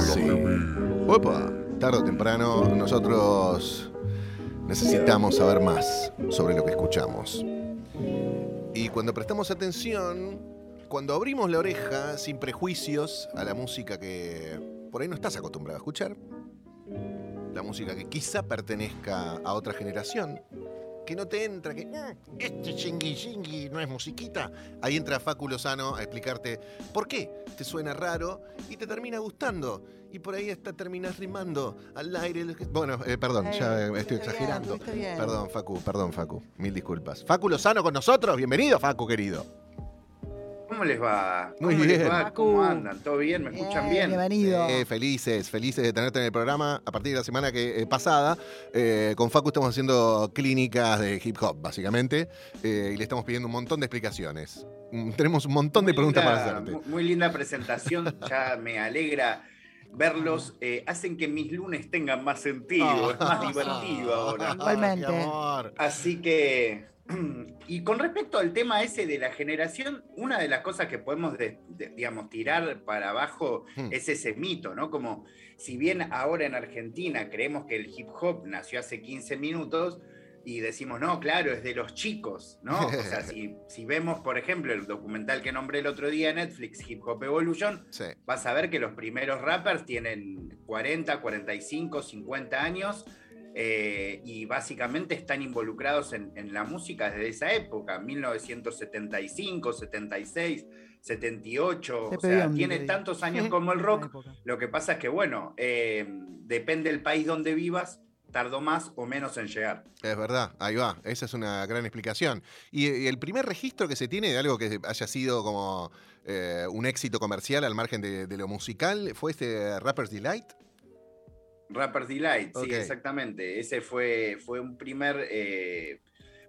Sí. Opa, tarde o temprano nosotros necesitamos saber más sobre lo que escuchamos. Y cuando prestamos atención, cuando abrimos la oreja sin prejuicios a la música que por ahí no estás acostumbrado a escuchar, la música que quizá pertenezca a otra generación, que no te entra, que "Mm, este chingui chingui no es musiquita. Ahí entra Facu Lozano a explicarte por qué te suena raro y te termina gustando. Y por ahí hasta terminas rimando al aire. Bueno, eh, perdón, Eh, ya estoy estuviste bien, exagerando. bien. Perdón, Facu, perdón, Facu. Mil disculpas. Facu Lozano con nosotros. Bienvenido, Facu, querido. ¿Cómo les va? Muy ¿Cómo les bien. va? ¿Cómo andan? ¿Todo bien? ¿Me escuchan bien? Bienvenido. Eh, felices, felices de tenerte en el programa. A partir de la semana que, eh, pasada, eh, con Facu estamos haciendo clínicas de hip hop, básicamente, eh, y le estamos pidiendo un montón de explicaciones. Mm, Tenemos un montón de preguntas linda- para hacerte. mu- Muy linda presentación, ya me alegra verlos. eh, hacen que mis lunes tengan más sentido, es más divertido ahora. Igualmente. Así que, y con respecto al tema ese de la generación, una de las cosas que podemos, de- de- digamos, tirar para abajo Hmm. es ese mito, ¿no? Como si bien ahora en Argentina creemos que el hip hop nació hace 15 minutos y decimos, no, claro, es de los chicos, ¿no? O sea, si, si vemos, por ejemplo, el documental que nombré el otro día en Netflix, Hip Hop Evolution, Sí. vas a ver que los primeros rappers tienen 40, 45, 50 años eh, y básicamente están involucrados en, en la música desde esa época, 1975, 76, 78, Te o sea, un tiene tantos años como el rock. Lo que pasa es que, bueno, eh, depende del país donde vivas, tardó más o menos en llegar. Es verdad, ahí va, esa es una gran explicación. Y, y el primer registro que se tiene de algo que haya sido como eh, un éxito comercial al margen de, de lo musical fue este Rapper's Delight. Rapper's Delight, sí, exactamente. Ese fue, fue un primer eh,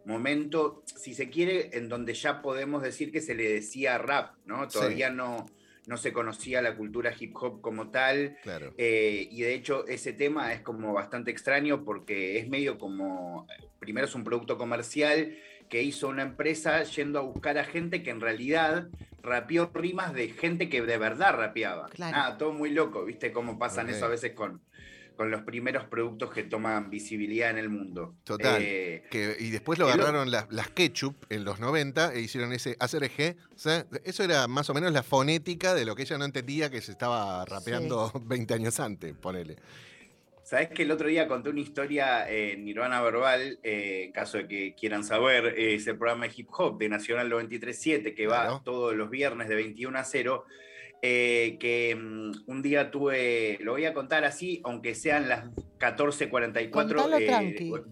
momento, si se quiere, en donde ya podemos decir que se le decía rap, ¿no? Sí. Todavía no, no se conocía la cultura hip hop como tal. Claro. eh, y de hecho ese tema es como bastante extraño porque es medio como, primero es un producto comercial que hizo una empresa yendo a buscar a gente que en realidad rapeó rimas de gente que de verdad rapeaba. Claro. Ah, todo muy loco, ¿viste cómo pasan eso a veces con, con los primeros productos que toman visibilidad en el mundo? Total. Eh, Que, y después lo agarraron las, las ketchup en los 90 e hicieron ese ACRG. O sea, eso era más o menos la fonética de lo que ella no entendía que se estaba rapeando 20 años antes, ponele. Sabes que el otro día conté una historia en Nirvana Verbal, eh, en caso de que quieran saber, eh, es el programa de hip hop de Nacional 937 que Claro. va todos los viernes de 21 a 0. Eh, que mm, un día tuve, lo voy a contar así, aunque sean las 14.44. Contalo eh,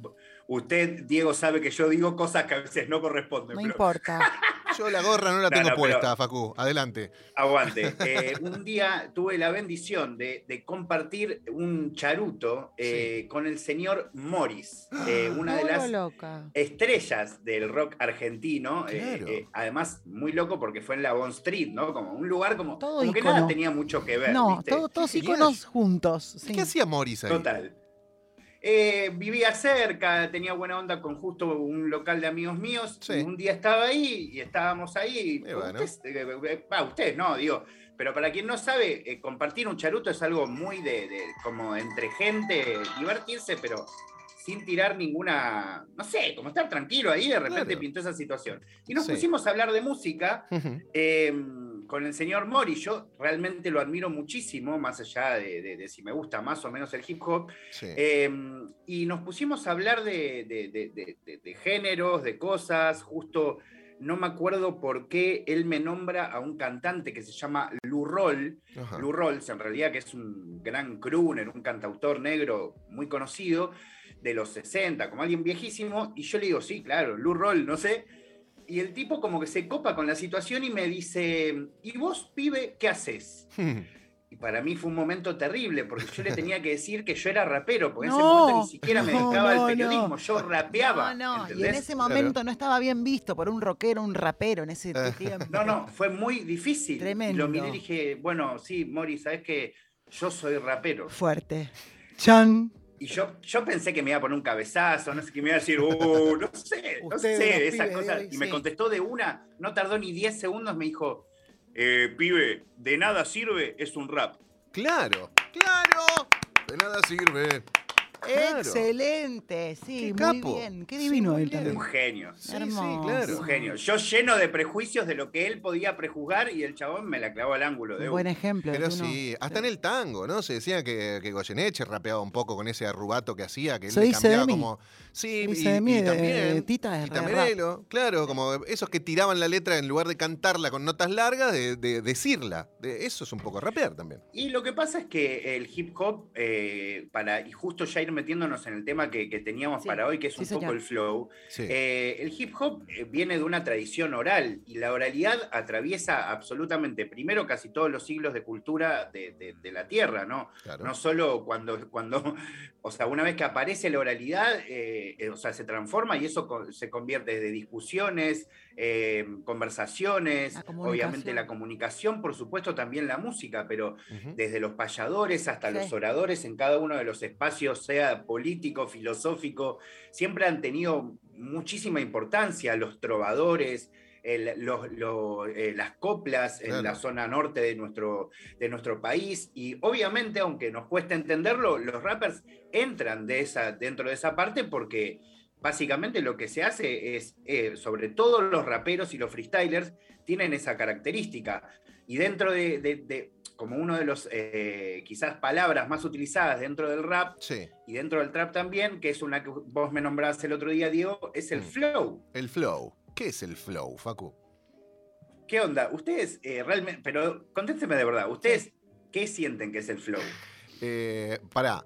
usted, Diego, sabe que yo digo cosas que a veces no corresponden. No pero- importa. Yo la gorra no la No, tengo no, pero- puesta, Facu. Adelante. Aguante. Eh, un día tuve la bendición de, de compartir un charuto eh, con el señor Morris, eh, una de las loca. estrellas del rock argentino. Claro. además, muy loco porque fue en la Bond Street, ¿no? Como un lugar como, Todo como que nada tenía mucho que ver. No, ¿viste? todo- todos iconos juntos. sí. ¿Qué hacía Morris ahí? Total. Eh, vivía cerca, tenía buena onda con justo un local de amigos míos. Sí. un día estaba ahí y estábamos ahí. Y bueno. Eh, eh, va, usted, no, digo. Pero para quien no sabe, eh, compartir un charuto es algo muy de, de- como entre gente, divertirse, pero sin tirar ninguna, no sé, como estar tranquilo ahí, de repente Claro. pintó esa situación. Y nos Sí. pusimos a hablar de música eh, con el señor Mori, yo realmente lo admiro muchísimo, más allá de, de- de si me gusta más o menos el hip hop. Sí. Eh, y nos pusimos a hablar de, géneros, de cosas. Justo no me acuerdo por qué él me nombra a un cantante que se llama Lou Roll. Ajá. Lou Rolls, en realidad, que es un gran crooner, un cantautor negro muy conocido de los 60, como alguien viejísimo. Y yo le digo, sí, claro, Lou Roll, no sé. Y el tipo como que se copa con la situación y me dice, ¿y vos, pibe, qué haces? Y para mí fue un momento terrible, porque yo le tenía que decir que yo era rapero, porque en ese momento ni siquiera me dedicaba no, al periodismo, no. yo rapeaba. No, no, y en ese momento no estaba bien visto por un rockero, un rapero en ese tiempo. No, no, fue muy difícil. Y Tremendo. lo miré y dije, bueno, sí, Mori, sabes que yo soy rapero. Fuerte. Chan. Y yo, yo pensé que me iba a poner un cabezazo, no sé, que me iba a decir, uh, no sé, no Ustedes, sé, esas cosas. hoy, Y me sí. contestó de una, no tardó ni 10 segundos, me dijo, eh, pibe, de nada sirve, es un rap. Claro. ¡Claro! De nada sirve. Claro. Excelente, sí, Qué muy capo. bien. Qué Sí, divino él también. Un genio. Sí, sí, Hermoso. claro. Un genio. Yo lleno de prejuicios de lo que él podía prejuzgar y el chabón me la clavó al ángulo. De Un buen una. ejemplo. Pero uno- sí, hasta en el tango, ¿no? Se decía que, que Goyeneche rapeaba un poco con ese arrubato que hacía, que él Se le cambiaba de mí. como. Sí, y, de mí, y también. de Tita es y re también rap. Elo, claro, como esos que tiraban la letra en lugar de cantarla con notas largas, de, de decirla. De- eso es un poco rapear también. Y lo que pasa es que el hip hop, eh, para, y justo ya ir metiéndonos en el tema que, que teníamos Sí, para hoy, que es sí, un poco el flow, Sí. eh, el hip hop eh, viene de una tradición oral y la oralidad atraviesa absolutamente, primero, casi todos los siglos de cultura de, de- de la tierra, ¿no? claro. No solo cuando, cuando, o sea, una vez que aparece la oralidad, eh, eh, o sea, se transforma y eso co- se convierte de discusiones, eh, conversaciones, La obviamente la comunicación, por supuesto también la música, pero desde los payadores hasta Sí. los oradores en cada uno de los espacios, sea político, filosófico, siempre han tenido muchísima importancia los trovadores. el- los- lo- eh, las coplas en Claro. la zona norte de nuestro, de nuestro país y obviamente aunque nos cueste entenderlo los rappers entran de esa, dentro de esa parte porque básicamente lo que se hace es eh, sobre todo los raperos y los freestylers tienen esa característica y dentro de, de- de- como uno de los eh, quizás palabras más utilizadas dentro del rap Sí, y dentro del trap también, que es una que vos me nombraste el otro día, Diego, es el Mm. flow. el flow. ¿Qué es el flow, Facu? ¿Qué onda? Ustedes eh, realmente, pero contésteme de verdad, ¿ustedes qué sienten que es el flow? Eh, pará,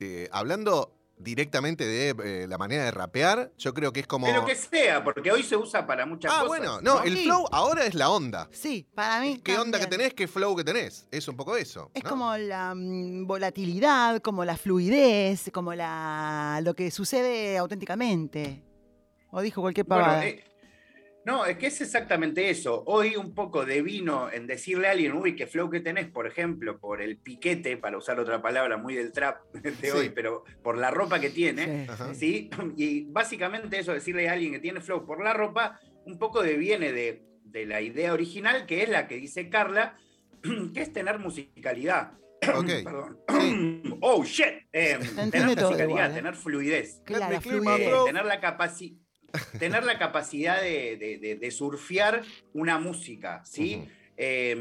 eh, hablando directamente de eh, la manera de rapear, yo creo que es como... De lo que sea, porque hoy se usa para muchas ah, cosas. bueno, no, el Sí. flow ahora es la onda. Sí, para mí. ¿Qué onda que tenés? ¿Qué flow que tenés? Es un poco eso. Es ¿no? como la mm, volatilidad, como la fluidez, como la lo que sucede auténticamente. O dijo cualquier Bueno, pavada. eh, no, es que es exactamente eso. Hoy un poco de vino en decirle a alguien, uy, qué flow que tenés, por ejemplo, por el piquete, para usar otra palabra muy del trap de Sí. hoy, pero por la ropa que tiene. Sí. Y básicamente eso, decirle a alguien que tiene flow por la ropa, un poco deviene de, de la idea original, que es la que dice Carla, que es tener musicalidad. Ok. Perdón. Sí. Oh, shit. Eh, tener musicalidad, igual, ¿eh? tener fluidez. Claro. Eh, tener la capacidad. Tener la capacidad de, de- de- de surfear una música, ¿sí? Ujú. Eh,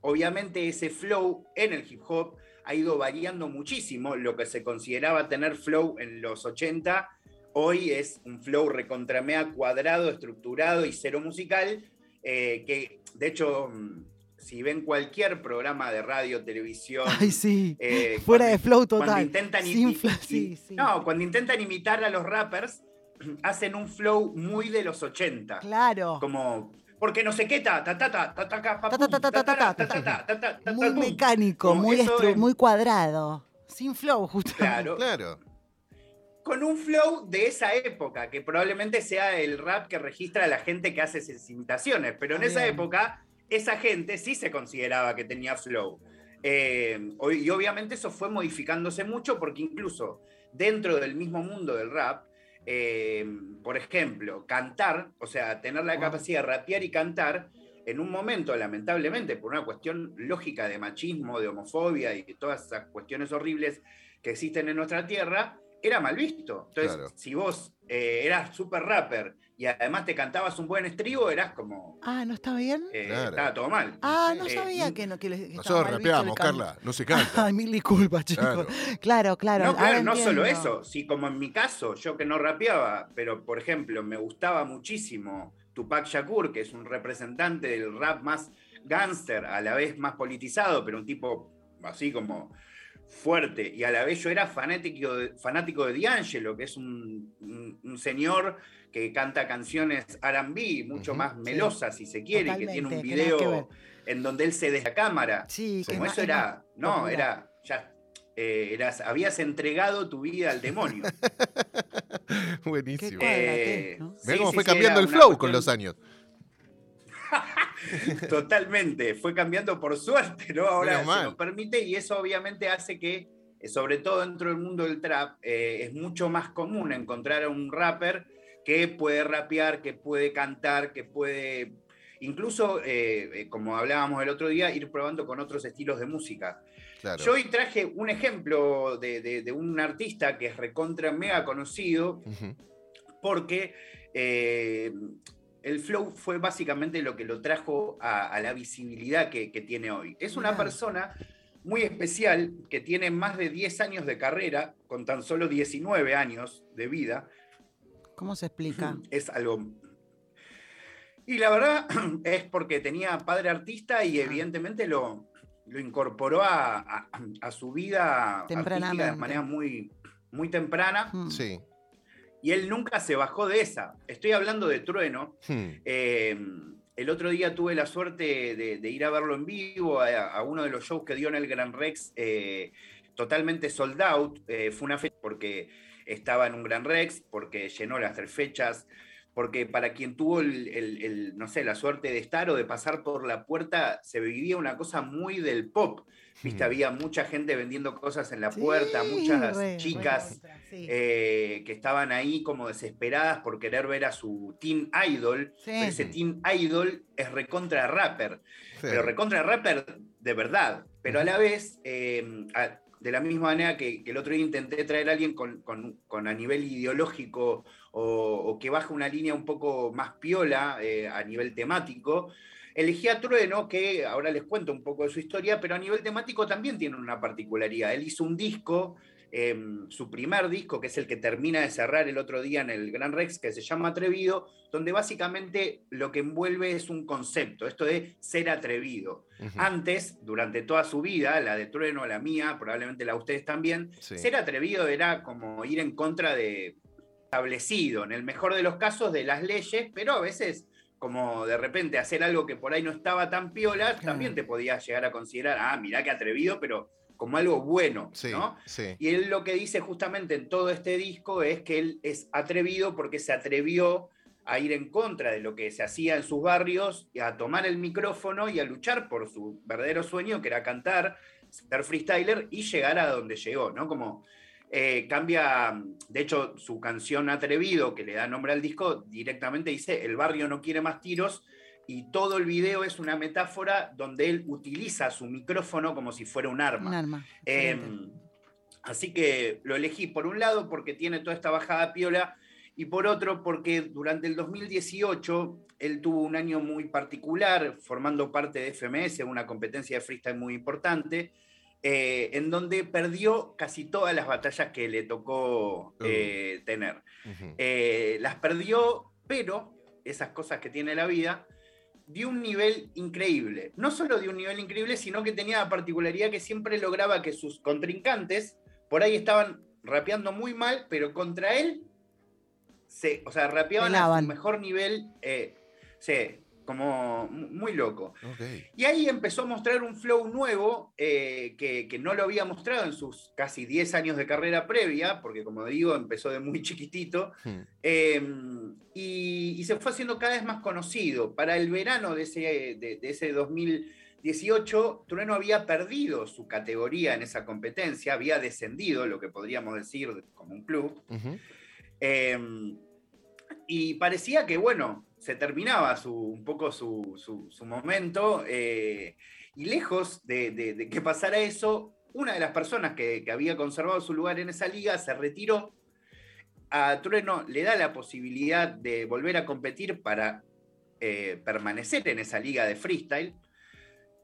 obviamente ese flow en el hip hop ha ido variando muchísimo. Lo que se consideraba tener flow en los 80, hoy es un flow recontramea cuadrado, estructurado y cero musical, eh, que de hecho, si ven cualquier programa de radio, televisión... Ay, sí. eh, Fuera cuando- de flow cuando total. intentan Sin sí, sí. No, cuando intentan imitar a los rappers, hacen un flow muy de los 80. Claro. Como porque no sé qué ta ta ta ta ta ta ta muy mecánico muy cuadrado sin flow justo claro claro con un flow de esa época que probablemente sea el rap que registra a la gente que hace esas imitaciones pero en esa época esa gente sí se consideraba que tenía flow y obviamente eso fue modificándose mucho porque incluso dentro del mismo mundo del rap eh, por ejemplo, cantar, o sea, tener la capacidad de rapear y cantar, en un momento, lamentablemente, por una cuestión lógica de machismo, de homofobia y todas esas cuestiones horribles que existen en nuestra tierra, era mal visto. Entonces, Claro. si vos eh, eras super rapper y además te cantabas un buen estribo, eras como... Ah, ¿no está bien? eh, Claro. Estaba todo mal. Ah, no Eh, sabía que no que les- que Nosotros mal visto el rapeamos. Carla, no se canta. Ay, mil disculpas, chicos. Claro. Claro, claro. No, ahora claro, no solo eso, sí, como en mi caso, yo que no rapeaba, pero por ejemplo, me gustaba muchísimo Tupac Shakur, que es un representante del rap más gangster, a la vez más politizado, pero un tipo así como fuerte, y a la vez yo era fanático de, fanático de D'Angelo, que es un, un- un señor que canta canciones RB, mucho más melosas, si se quiere, que tiene un video en donde él se la cámara. Sí, Como es eso era, no, popular. era, ya, eh, eras, habías entregado tu vida al demonio. Buenísimo. Eh. Ve sí, cómo sí, fue sí, cambiando el flow con los años. Totalmente, fue cambiando por suerte, ¿no? Ahora se nos permite y eso obviamente hace que, eh, sobre todo dentro del mundo del trap, eh, es mucho más común encontrar a un rapper que puede rapear, que puede cantar, que puede incluso, eh, como hablábamos el otro día, ir probando con otros estilos de música. Claro. Yo hoy traje un ejemplo de, de- de un artista que es recontra mega conocido, porque eh, el flow fue básicamente lo que lo trajo a, a la visibilidad que, que tiene hoy. Es una persona muy especial que tiene más de 10 años de carrera, con tan solo 19 años de vida. ¿Cómo se explica? Es algo... Y la verdad es porque tenía padre artista y Ah. evidentemente lo, lo incorporó a, a- a su vida artística de manera muy, muy temprana. Mm. Sí. Y él nunca se bajó de esa. Estoy hablando de Trueno. Hmm. Eh, el otro día tuve la suerte de, de ir a verlo en vivo a, a uno de los shows que dio en el Gran Rex, eh, totalmente sold out. Eh, fue una fecha porque estaba en un Gran Rex, porque llenó las tres fechas, porque para quien tuvo el, el- el, no sé, la suerte de estar o de pasar por la puerta, se vivía una cosa muy del pop. Viste, Hmm. había mucha gente vendiendo cosas en la Sí, puerta, muchas re, chicas sí. eh, que estaban ahí como desesperadas por querer ver a su teen idol. Sí. Pero ese teen idol es recontra rapper, pero recontra rapper de verdad. Pero a la vez, eh, a- de la misma manera que, que el otro día intenté traer a alguien con, con- con a nivel ideológico o, o que baja una línea un poco más piola eh, a nivel temático, elegí a Trueno, que ahora les cuento un poco de su historia, pero a nivel temático también tiene una particularidad. Él hizo un disco, eh, su primer disco, que es el que termina de cerrar el otro día en el Gran Rex, que se llama Atrevido, donde básicamente lo que envuelve es un concepto, esto de ser atrevido. Antes, durante toda su vida, la de Trueno, la mía, probablemente la de ustedes también, Sí. ser atrevido era como ir en contra de establecido, en el mejor de los casos, de las leyes, pero a veces como de repente hacer algo que por ahí no estaba tan piola, Claro. también te podías llegar a considerar, ah, mirá qué atrevido, pero como algo bueno, Sí, ¿no? sí. Y él lo que dice justamente en todo este disco es que él es atrevido porque se atrevió a ir en contra de lo que se hacía en sus barrios, y a tomar el micrófono y a luchar por su verdadero sueño, que era cantar, ser freestyler y llegar a donde llegó, ¿no? Como eh, cambia, de hecho, su canción Atrevido, que le da nombre al disco, directamente dice, el barrio no quiere más tiros, y todo el video es una metáfora donde él utiliza su micrófono como si fuera un arma. Un arma. Eh, excelente. así que lo elegí por un lado porque tiene toda esta bajada piola y por otro porque durante el 2018 él tuvo un año muy particular formando parte de FMS, una competencia de freestyle muy importante, eh, en donde perdió casi todas las batallas que le tocó eh, tener. Eh, las perdió, pero esas cosas que tiene la vida, dio un nivel increíble. No solo dio un nivel increíble, sino que tenía la particularidad que siempre lograba que sus contrincantes por ahí estaban rapeando muy mal, pero contra él, se, o sea, rapeaban a su mejor nivel, eh, sí, como mu- muy loco. Y ahí empezó a mostrar un flow nuevo eh, que, que no lo había mostrado en sus casi 10 años de carrera previa, porque como digo, empezó de muy chiquitito, Hmm. eh, y, y se fue haciendo cada vez más conocido. Para el verano de ese, de, de ese 2018, Trueno había perdido su categoría en esa competencia, había descendido, lo que podríamos decir como un club, eh, y parecía que, bueno, se terminaba su, un poco su, su- momento. eh, y lejos de, que pasara eso, una de las personas que, que había conservado su lugar en esa liga se retiró. A Trueno le da la posibilidad de volver a competir para eh, permanecer en esa liga de freestyle.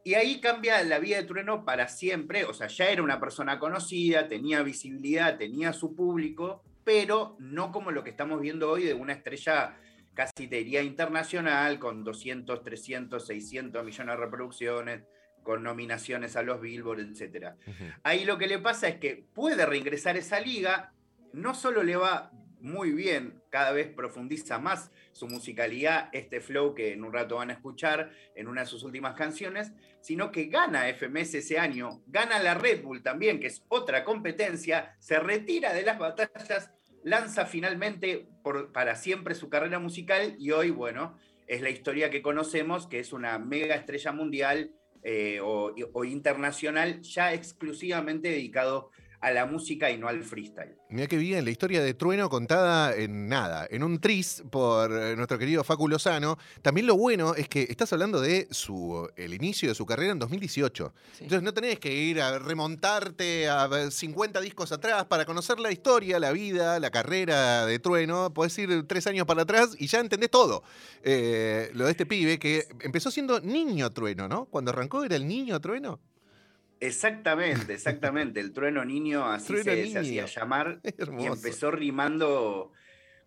Y ahí cambia la vida de Trueno para siempre. O sea, ya era una persona conocida, tenía visibilidad, tenía su público, pero no como lo que estamos viendo hoy de una estrella casi te diría internacional, con 200, 300, 600 millones de reproducciones, con nominaciones a los Billboard, etc. Ahí lo que le pasa es que puede reingresar esa liga, no solo le va muy bien, cada vez profundiza más su musicalidad, este flow que en un rato van a escuchar en una de sus últimas canciones, sino que gana FMS ese año, gana la Red Bull también, que es otra competencia, se retira de las batallas, lanza finalmente por, para siempre su carrera musical y hoy, bueno, es la historia que conocemos, que es una mega estrella mundial eh, o, internacional, ya exclusivamente dedicado a la música y no al freestyle. Mira qué bien, la historia de Trueno contada en nada, en un tris por eh, nuestro querido Facu Lozano. También lo bueno es que estás hablando de su, el inicio de su carrera en 2018. Sí. Entonces no tenés que ir a remontarte a 50 discos atrás para conocer la historia, la vida, la carrera de Trueno. Podés ir tres años para atrás y ya entendés todo. Eh, lo de este pibe que empezó siendo niño Trueno, ¿no? Cuando arrancó era el niño Trueno. Exactamente, exactamente. El trueno niño así Trueno se, hacía llamar. Y empezó rimando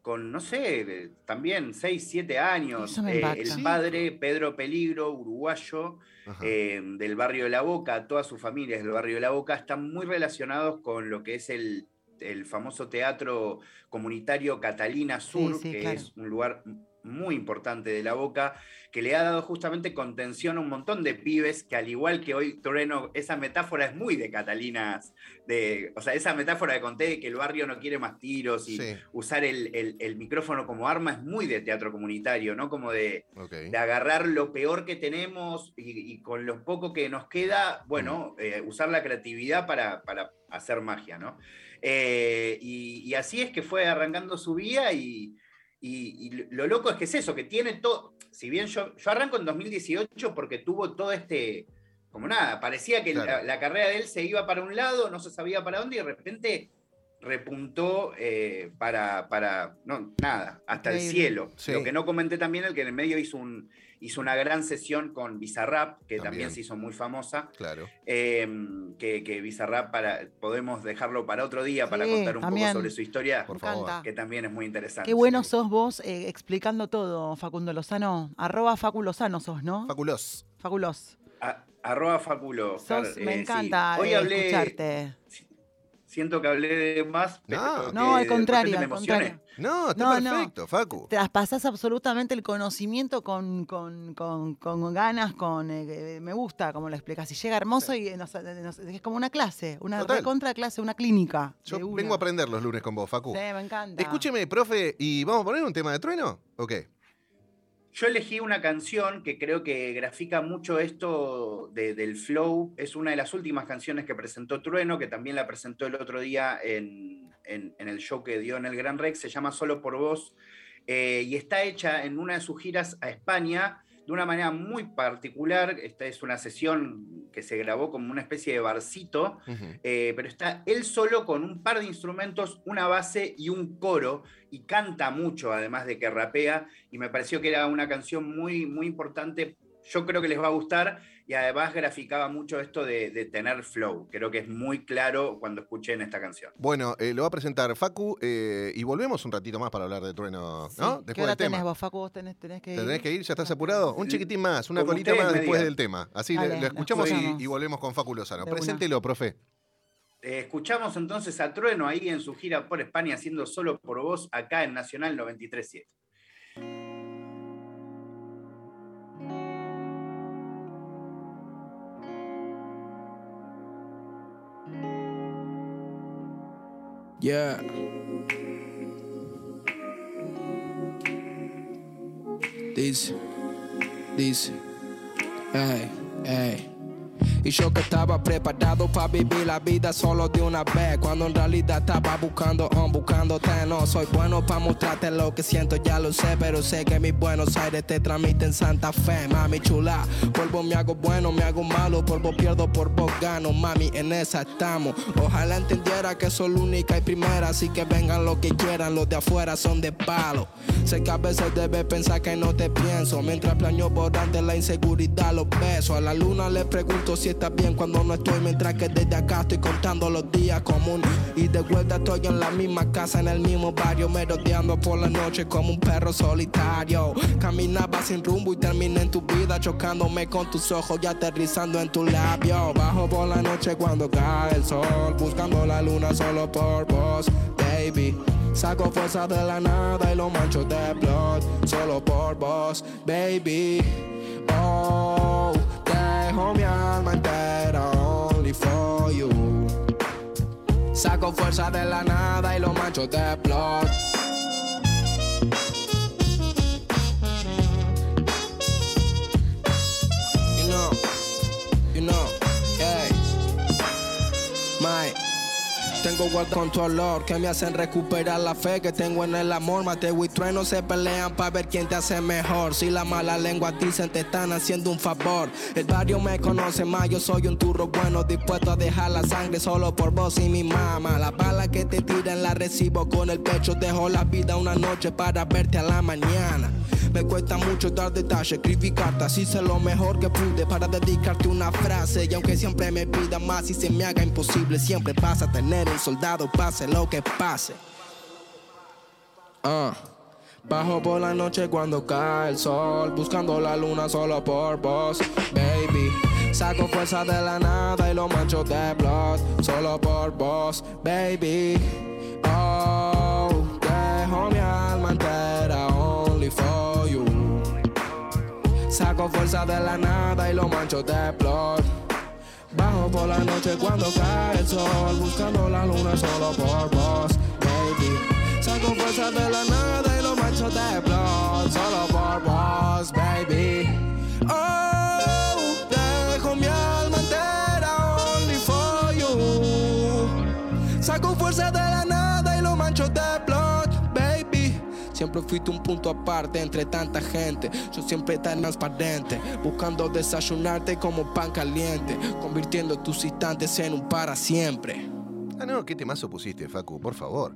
con, no sé, también 6, 7 años. Eh, el padre, Pedro Peligro, uruguayo, eh, del barrio de La Boca, toda su familia es del barrio de La Boca, están muy relacionados con lo que es el, el famoso teatro comunitario Catalina Sur, sí, que claro. es un lugar muy importante de La Boca, que le ha dado justamente contención a un montón de pibes que al igual que hoy Trueno, esa metáfora es muy de Catalinas, de, o sea, esa metáfora que conté de que el barrio no quiere más tiros y Sí, usar el, el- el micrófono como arma es muy de teatro comunitario, ¿no? Como de, de agarrar lo peor que tenemos y, y con lo poco que nos queda, bueno, eh, usar la creatividad para, para hacer magia, ¿no? Eh, y, y así es que fue arrancando su vida y, y- y lo loco es que es eso, que tiene todo, si bien yo, yo arranco en 2018 porque tuvo todo este, como nada, parecía que Claro. la, la carrera de él se iba para un lado, no se sabía para dónde y de repente repuntó eh, para, para, no, nada, hasta el cielo. Sí. Lo que no comenté también, el que en el medio hizo, un, hizo una gran sesión con Bizarrap, que también, También. se hizo muy famosa, Claro. eh, que, que Bizarrap para, podemos dejarlo para otro día para Sí, contar un también. poco sobre su historia, Por favor. que también es muy interesante. Qué bueno Sí. sos vos eh, explicando todo, Facundo Lozano. Arroba Facu Lozano sos, ¿no? Faculos. Faculos. A- arroba Faculo. Sos, me eh, sí. encanta Hoy eh, hablé, escucharte. Siento que hablé de más, pero No. No, al contrario, al contrario. No, está No, no. perfecto, Facu. Traspasás absolutamente el conocimiento con, con, con- con ganas, con eh, me gusta como lo explicas. Y llega hermoso y nos- nos- es como una clase, una Total. contra clase, una clínica. Yo vengo a aprender los lunes con vos, Facu. Sí, me encanta. Escúcheme, profe, ¿y vamos a poner un tema de trueno? ¿O qué? Yo elegí una canción que creo que grafica mucho esto de- del flow. Es una de las últimas canciones que presentó Trueno, que también la presentó el otro día en el show que dio en el Gran Rex. Se llama Solo por Vos. eh, y está hecha en una de sus giras a España de una manera muy particular. Esta es una sesión que se grabó como una especie de barcito. Eh, pero está él solo con un par de instrumentos, una base y un coro, y canta mucho, además de que rapea, y me pareció que era una canción muy, muy importante. Yo creo que les va a gustar, y además graficaba mucho esto de, de tener flow. Creo que es muy claro cuando escuchen esta canción. Bueno, eh, lo va a presentar Facu eh, y volvemos un ratito más para hablar de trueno, Sí. ¿no? ¿Qué Después hora del tema. tenés vos, Facu? Vos tenés, tenés que ¿Te ir. tenés que ir? ¿Ya estás apurado? Un chiquitín más, una Como colita más después digan. del tema. Así Dale, lo escuchamos y, volvemos con Facu Lozano. De una. Preséntelo, profe. Eh, escuchamos entonces a Trueno ahí en su gira por España, haciendo solo por vos acá en Nacional 93.7. Yeah. Dice, dice, hey, hey. Y yo que estaba preparado para vivir la vida solo de una vez Cuando en realidad estaba buscando, um, buscándote No soy bueno para mostrarte lo que siento, ya lo sé Pero sé que mis Buenos Aires te transmiten Santa Fe. Mami chula, polvo me hago bueno, me hago malo Polvo pierdo, por gano, mami en esa estamos. Ojalá entendiera que soy la única y primera Así que vengan lo que quieran, los de afuera son de palo Sé que a veces debes pensar que no te pienso. Mientras planeo borrarte la inseguridad, los besos. A la luna le pregunto si está bien cuando no estoy. Mientras que desde acá estoy contando los días comunes. Y de vuelta estoy en la misma casa, en el mismo barrio Merodeando por la noche como un perro solitario. Caminaba sin rumbo y terminé en tu vida Chocándome con tus ojos y aterrizando en tu labio. Bajo por la noche cuando cae el sol Buscando la luna solo por vos, baby Saco fuerza de la nada y lo mancho de blood. Solo por vos, baby. Oh, dejo mi alma entera only for you. Saco fuerza de la nada y lo mancho de blood tengo guarda con tu olor que me hacen recuperar la fe que tengo en el amor. Mateo y Trueno se pelean para ver quién te hace mejor. Si la mala lengua dicen te están haciendo un favor. El barrio me conoce más, yo soy un turro bueno, dispuesto a dejar la sangre solo por vos y mi mamá. La bala que te tiran la recibo con el pecho, dejo la vida una noche para verte a la mañana. Me cuesta mucho dar detalles, escribir cartas, hice lo mejor que pude para dedicarte una frase. Y aunque siempre me pida más y se me haga imposible, siempre vas a tener un soldado, pase lo que pase. Ah. Bajo por la noche cuando cae el sol, buscando la luna solo por vos, baby. Saco fuerza de la nada y lo mancho de blood, solo por vos, baby. Oh, dejo mi alma entera Saco fuerza de la nada y lo mancho de blood. Bajo por la noche cuando cae el sol, buscando la luna solo por vos, baby. Saco fuerza de la nada y lo mancho de blood, solo por vos, baby. Oh, Siempre fuiste un punto aparte entre tanta gente. Yo siempre tan transparente, buscando desayunarte como pan caliente, convirtiendo tus instantes en un para siempre. Ah, no, qué temazo pusiste, Facu, por favor.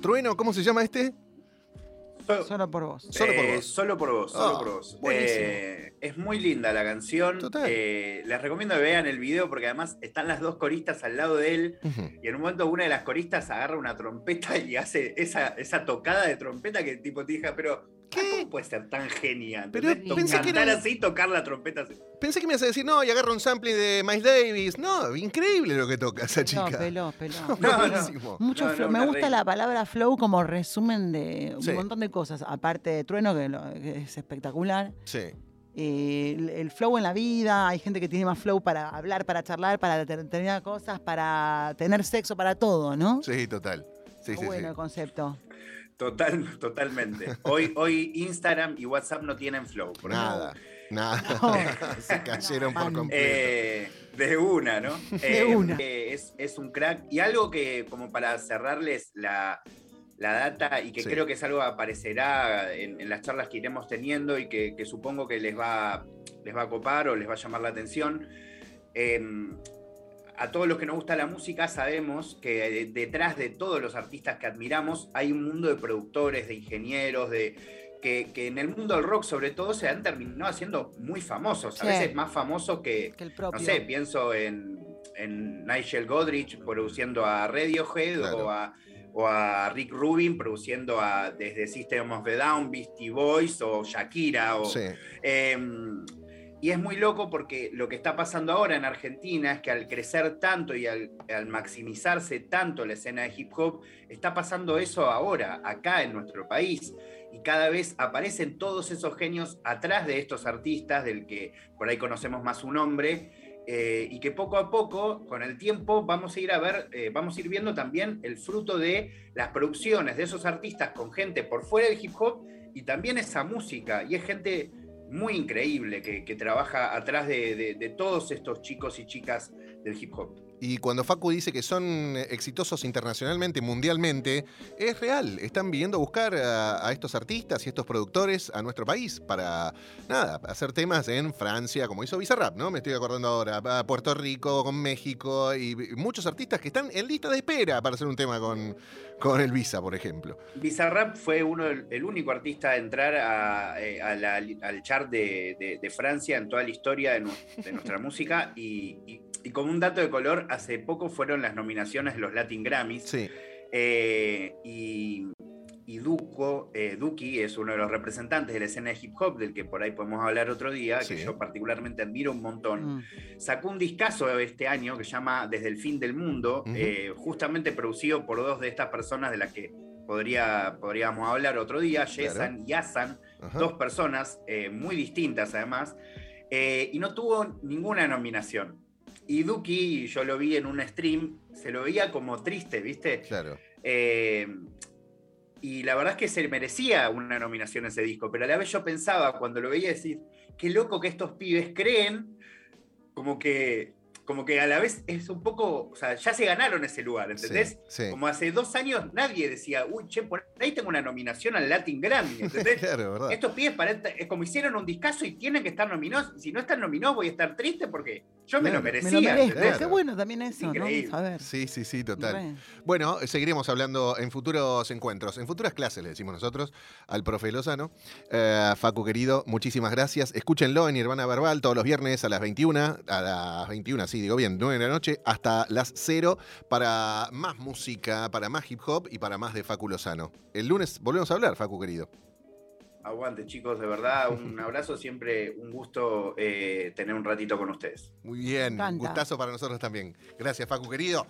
Trueno, ¿cómo se llama este? Solo por vos. Solo por Eh, vos. Solo por vos, solo Ah, por vos. buenísimo. Eh, es muy linda la canción. Total. Eh, les recomiendo que vean el video porque además están las dos coristas al lado de él. Y en un momento una de las coristas agarra una trompeta y hace esa, esa tocada de trompeta que tipo te dije, pero ¿Qué? ¿cómo puede ser tan genial? Pero pensé que era- así, tocar la trompeta así. Pensé que me ibas a decir, no, y agarra un sampling de Miles Davis. No, increíble lo que toca esa chica. No, peló, peló. No. Mucho No, no, flow. Me gusta reina. la palabra flow como resumen de un Sí. montón de cosas. Aparte de trueno, que, lo- que es espectacular. Sí. Eh, el, el flow en la vida, hay gente que tiene más flow para hablar, para charlar, para determinadas cosas, para tener sexo, para todo, ¿no? Sí, total. Sí, Está sí, bueno sí. el concepto. Total, totalmente. Hoy, hoy Instagram y WhatsApp no tienen flow. por Nada, nada. No. Se cayeron por Man. completo. Eh, de una, ¿no? De Eh, una. eh, es, es un crack. Y algo que, como para cerrarles la, la data, y que Sí. creo que es algo que aparecerá en, en las charlas que iremos teniendo y que, que supongo que les va, les va a copar o les va a llamar la atención. em, a todos los que nos gusta la música sabemos que eh, detrás de todos los artistas que admiramos hay un mundo de productores, de ingenieros, de, que, que en el mundo del rock sobre todo se han terminado haciendo muy famosos, a Sí. veces más famosos que, Que el propio. no sé, pienso en, en Nigel Godrich produciendo a Radiohead Claro. o, a, o a Rick Rubin produciendo a desde System of a Down, Beastie Boys o Shakira. O, Sí. Em, y es muy loco porque lo que está pasando ahora en Argentina es que al crecer tanto y al, maximizarse tanto la escena de hip hop, está pasando eso ahora, acá en nuestro país. Y cada vez aparecen todos esos genios atrás de estos artistas, del que por ahí conocemos más su nombre, eh, y que poco a poco, con el tiempo, vamos a ir a ver, eh, vamos a ir viendo también el fruto de las producciones de esos artistas con gente por fuera del hip hop y también esa música. Y es gente muy increíble que, que trabaja atrás de, de- de todos estos chicos y chicas del hip hop. Y cuando Facu dice que son exitosos internacionalmente, mundialmente, es real. Están viniendo a buscar a, estos artistas y estos productores a nuestro país para, nada, hacer temas en Francia, como hizo Bizarrap, ¿no? Me estoy acordando ahora, a Puerto Rico, con México, y muchos artistas que están en lista de espera para hacer un tema con, con el Visa, por ejemplo. Bizarrap fue uno el único artista a entrar a, eh, al chart de, Francia en toda la historia de nuestra música y, y- y como un dato de color, hace poco fueron las nominaciones de los Latin Grammys Sí, eh, y, y Duco, eh, Duki es uno de los representantes de la escena de hip hop del que por ahí podemos hablar otro día, Sí. que yo particularmente admiro un montón Mm. sacó un discazo este año que se llama Desde el fin del mundo, eh, justamente producido por dos de estas personas de las que podría, podríamos hablar otro día, Yesan y Asan, ajá. dos personas eh, muy distintas además, eh, y no tuvo ninguna nominación. Y Duki, yo lo vi en un stream, se lo veía como triste, ¿viste? Claro. Eh, y la verdad es que se merecía una nominación ese disco, pero a la vez yo pensaba cuando lo veía decir, qué loco que estos pibes creen como que, como que a la vez es un poco, o sea, ya se ganaron ese lugar, ¿entendés? Sí, sí. Como hace dos años nadie decía, uy, che, por ahí tengo una nominación al Latin Grammy, ¿entendés? Claro, ¿verdad? Estos pibes para esta- es como hicieron un discazo y tienen que estar nominados. Si no están nominados, voy a estar triste porque yo me Claro, lo Me merecía. lo merezco. ¿entendés? Qué bueno también eso, Increíble. ¿no? Saber. Sí, sí, sí, total. Re. Bueno, seguiremos hablando en futuros encuentros, en futuras clases, le decimos nosotros, al profe Lozano. Eh, Facu, querido, muchísimas gracias. Escúchenlo en Nirvana Verbal todos los viernes a las 21, a las 21, sí, digo bien, 9 de la noche, hasta las 0, para más música, para más hip hop y para más de Facu Lozano. El lunes volvemos a hablar, Facu, querido. Aguante, chicos, de verdad, un abrazo. Siempre un gusto eh, tener un ratito con ustedes. Muy bien, encanta. gustazo para nosotros también. Gracias, Facu, querido.